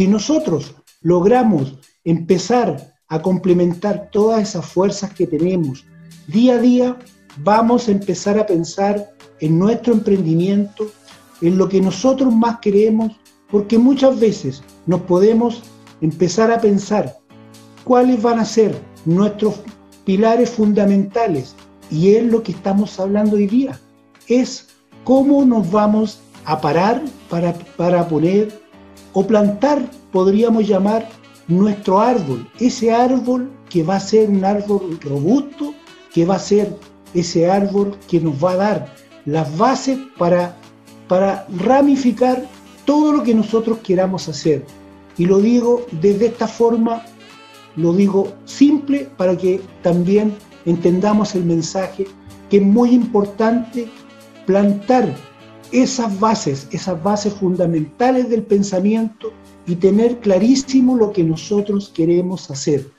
Si nosotros logramos empezar a complementar todas esas fuerzas que tenemos día a día, vamos a empezar a pensar en nuestro emprendimiento, en lo que nosotros más queremos, porque muchas veces nos podemos empezar a pensar cuáles van a ser nuestros pilares fundamentales. Y es lo que estamos hablando hoy día. Es cómo nos vamos a parar para, para poner o plantar, podríamos llamar, nuestro árbol. Ese árbol que va a ser un árbol robusto, que va a ser ese árbol que nos va a dar las bases para, para ramificar todo lo que nosotros queramos hacer. Y lo digo desde esta forma, lo digo simple para que también entendamos el mensaje, que es muy importante plantar esas bases, esas bases fundamentales del pensamiento y tener clarísimo lo que nosotros queremos hacer.